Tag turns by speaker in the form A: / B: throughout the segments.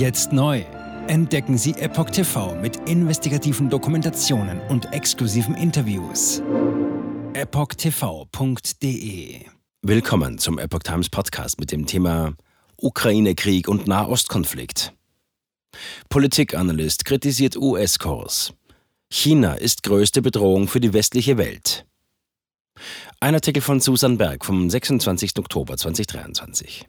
A: Jetzt neu. Entdecken Sie Epoch TV mit investigativen Dokumentationen und exklusiven Interviews. EpochTV.de
B: Willkommen zum Epoch Times Podcast mit dem Thema Ukraine-Krieg und Nahostkonflikt. Politikanalyst kritisiert US-Kurs. China ist größte Bedrohung für die westliche Welt. Ein Artikel von Susan Berg vom 26. Oktober 2023.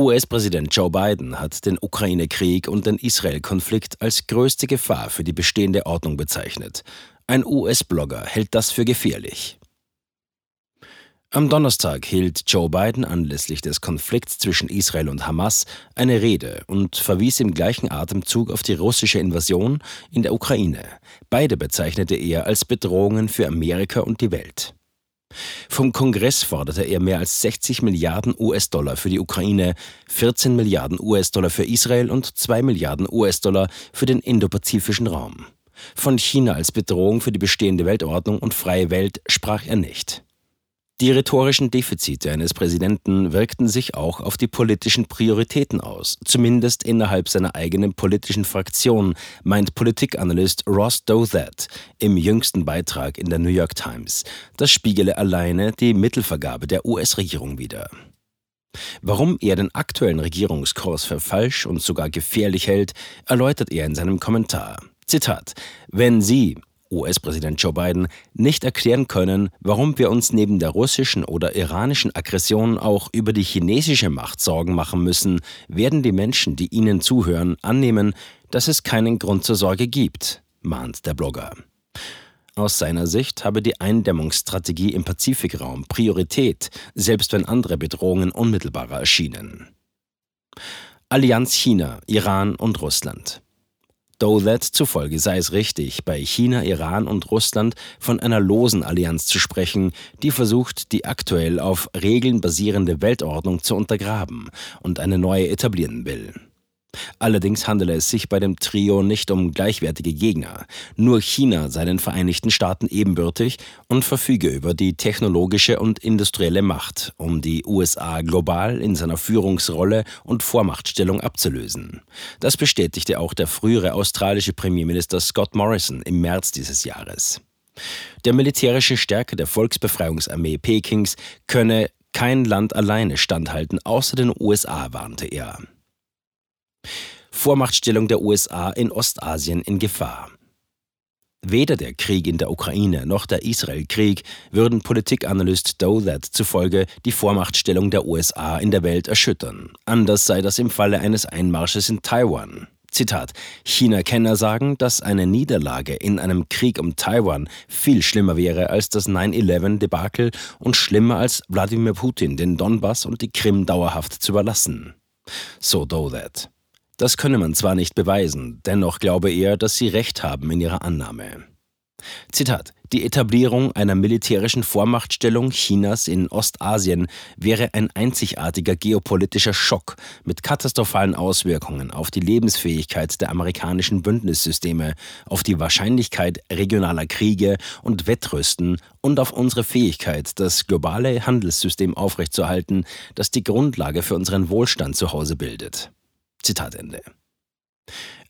B: US-Präsident Joe Biden hat den Ukraine-Krieg und den Israel-Konflikt als größte Gefahr für die bestehende Ordnung bezeichnet. Ein US-Blogger hält das für gefährlich. Am Donnerstag hielt Joe Biden anlässlich des Konflikts zwischen Israel und Hamas eine Rede und verwies im gleichen Atemzug auf die russische Invasion in der Ukraine. Beide bezeichnete er als Bedrohungen für Amerika und die Welt. Vom Kongress forderte er mehr als 60 Milliarden US-Dollar für die Ukraine, 14 Milliarden US-Dollar für Israel und 2 Milliarden US-Dollar für den indopazifischen Raum. Von China als Bedrohung für die bestehende Weltordnung und freie Welt sprach er nicht. Die rhetorischen Defizite eines Präsidenten wirkten sich auch auf die politischen Prioritäten aus, zumindest innerhalb seiner eigenen politischen Fraktion, meint Politikanalyst Ross Douthat im jüngsten Beitrag in der New York Times. Das spiegele alleine die Mittelvergabe der US-Regierung wider. Warum er den aktuellen Regierungskurs für falsch und sogar gefährlich hält, erläutert er in seinem Kommentar. Zitat: Wenn Sie, US-Präsident Joe Biden nicht erklären können, warum wir uns neben der russischen oder iranischen Aggression auch über die chinesische Macht Sorgen machen müssen, werden die Menschen, die ihnen zuhören, annehmen, dass es keinen Grund zur Sorge gibt, mahnt der Blogger. Aus seiner Sicht habe die Eindämmungsstrategie im Pazifikraum Priorität, selbst wenn andere Bedrohungen unmittelbarer erschienen. Allianz China, Iran und Russland. Dolet zufolge sei es richtig, bei China, Iran und Russland von einer losen Allianz zu sprechen, die versucht, die aktuell auf Regeln basierende Weltordnung zu untergraben und eine neue etablieren will. Allerdings handele es sich bei dem Trio nicht um gleichwertige Gegner. Nur China sei den Vereinigten Staaten ebenbürtig und verfüge über die technologische und industrielle Macht, um die USA global in seiner Führungsrolle und Vormachtstellung abzulösen. Das bestätigte auch der frühere australische Premierminister Scott Morrison im März dieses Jahres. Der militärische Stärke der Volksbefreiungsarmee Pekings könne kein Land alleine standhalten, außer den USA, warnte er. Vormachtstellung der USA in Ostasien in Gefahr. Weder der Krieg in der Ukraine noch der Israel-Krieg würden Politikanalyst Dolat zufolge die Vormachtstellung der USA in der Welt erschüttern. Anders sei das im Falle eines Einmarsches in Taiwan. Zitat: China-Kenner sagen, dass eine Niederlage in einem Krieg um Taiwan viel schlimmer wäre als das 9-11-Debakel und schlimmer als Wladimir Putin den Donbass und die Krim dauerhaft zu überlassen. So Dolat. Das könne man zwar nicht beweisen, dennoch glaube er, dass sie recht haben in ihrer Annahme. Zitat Die Etablierung einer militärischen Vormachtstellung Chinas in Ostasien wäre ein einzigartiger geopolitischer Schock mit katastrophalen Auswirkungen auf die Lebensfähigkeit der amerikanischen Bündnissysteme, auf die Wahrscheinlichkeit regionaler Kriege und Wettrüsten und auf unsere Fähigkeit, das globale Handelssystem aufrechtzuerhalten, das die Grundlage für unseren Wohlstand zu Hause bildet. Zitat Ende.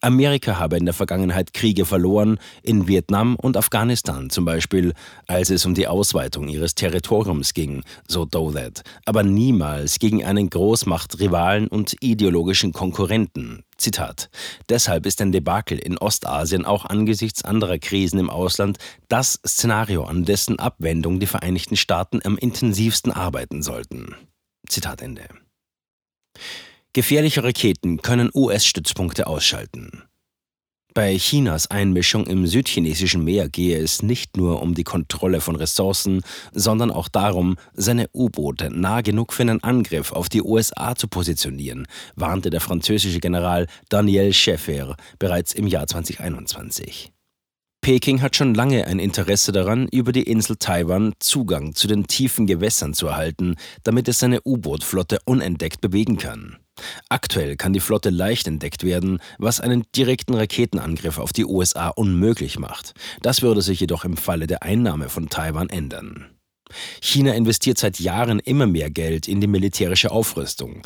B: Amerika habe in der Vergangenheit Kriege verloren, in Vietnam und Afghanistan zum Beispiel, als es um die Ausweitung ihres Territoriums ging, so Dolet, aber niemals gegen einen Großmachtrivalen und ideologischen Konkurrenten. Zitat. Deshalb ist ein Debakel in Ostasien auch angesichts anderer Krisen im Ausland das Szenario, an dessen Abwendung die Vereinigten Staaten am intensivsten arbeiten sollten. Zitat Ende. Gefährliche Raketen können US-Stützpunkte ausschalten. Bei Chinas Einmischung im südchinesischen Meer gehe es nicht nur um die Kontrolle von Ressourcen, sondern auch darum, seine U-Boote nah genug für einen Angriff auf die USA zu positionieren, warnte der französische General Daniel Schäfer bereits im Jahr 2021. Peking hat schon lange ein Interesse daran, über die Insel Taiwan Zugang zu den tiefen Gewässern zu erhalten, damit es seine U-Boot-Flotte unentdeckt bewegen kann. Aktuell kann die Flotte leicht entdeckt werden, was einen direkten Raketenangriff auf die USA unmöglich macht. Das würde sich jedoch im Falle der Einnahme von Taiwan ändern. China investiert seit Jahren immer mehr Geld in die militärische Aufrüstung.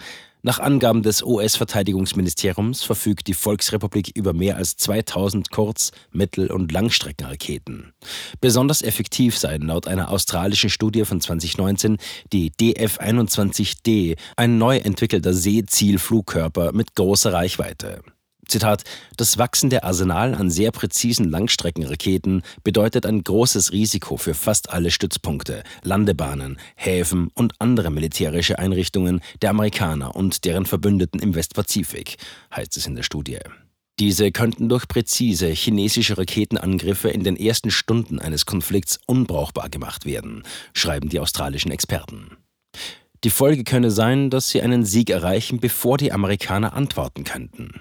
B: Nach Angaben des US-Verteidigungsministeriums verfügt die Volksrepublik über mehr als 2000 Kurz-, Mittel- und Langstreckenraketen. Besonders effektiv seien laut einer australischen Studie von 2019 die DF-21D, ein neu entwickelter Seezielflugkörper mit großer Reichweite. Zitat, das wachsende Arsenal an sehr präzisen Langstreckenraketen bedeutet ein großes Risiko für fast alle Stützpunkte, Landebahnen, Häfen und andere militärische Einrichtungen der Amerikaner und deren Verbündeten im Westpazifik, heißt es in der Studie. Diese könnten durch präzise chinesische Raketenangriffe in den ersten Stunden eines Konflikts unbrauchbar gemacht werden, schreiben die australischen Experten. Die Folge könne sein, dass sie einen Sieg erreichen, bevor die Amerikaner antworten könnten.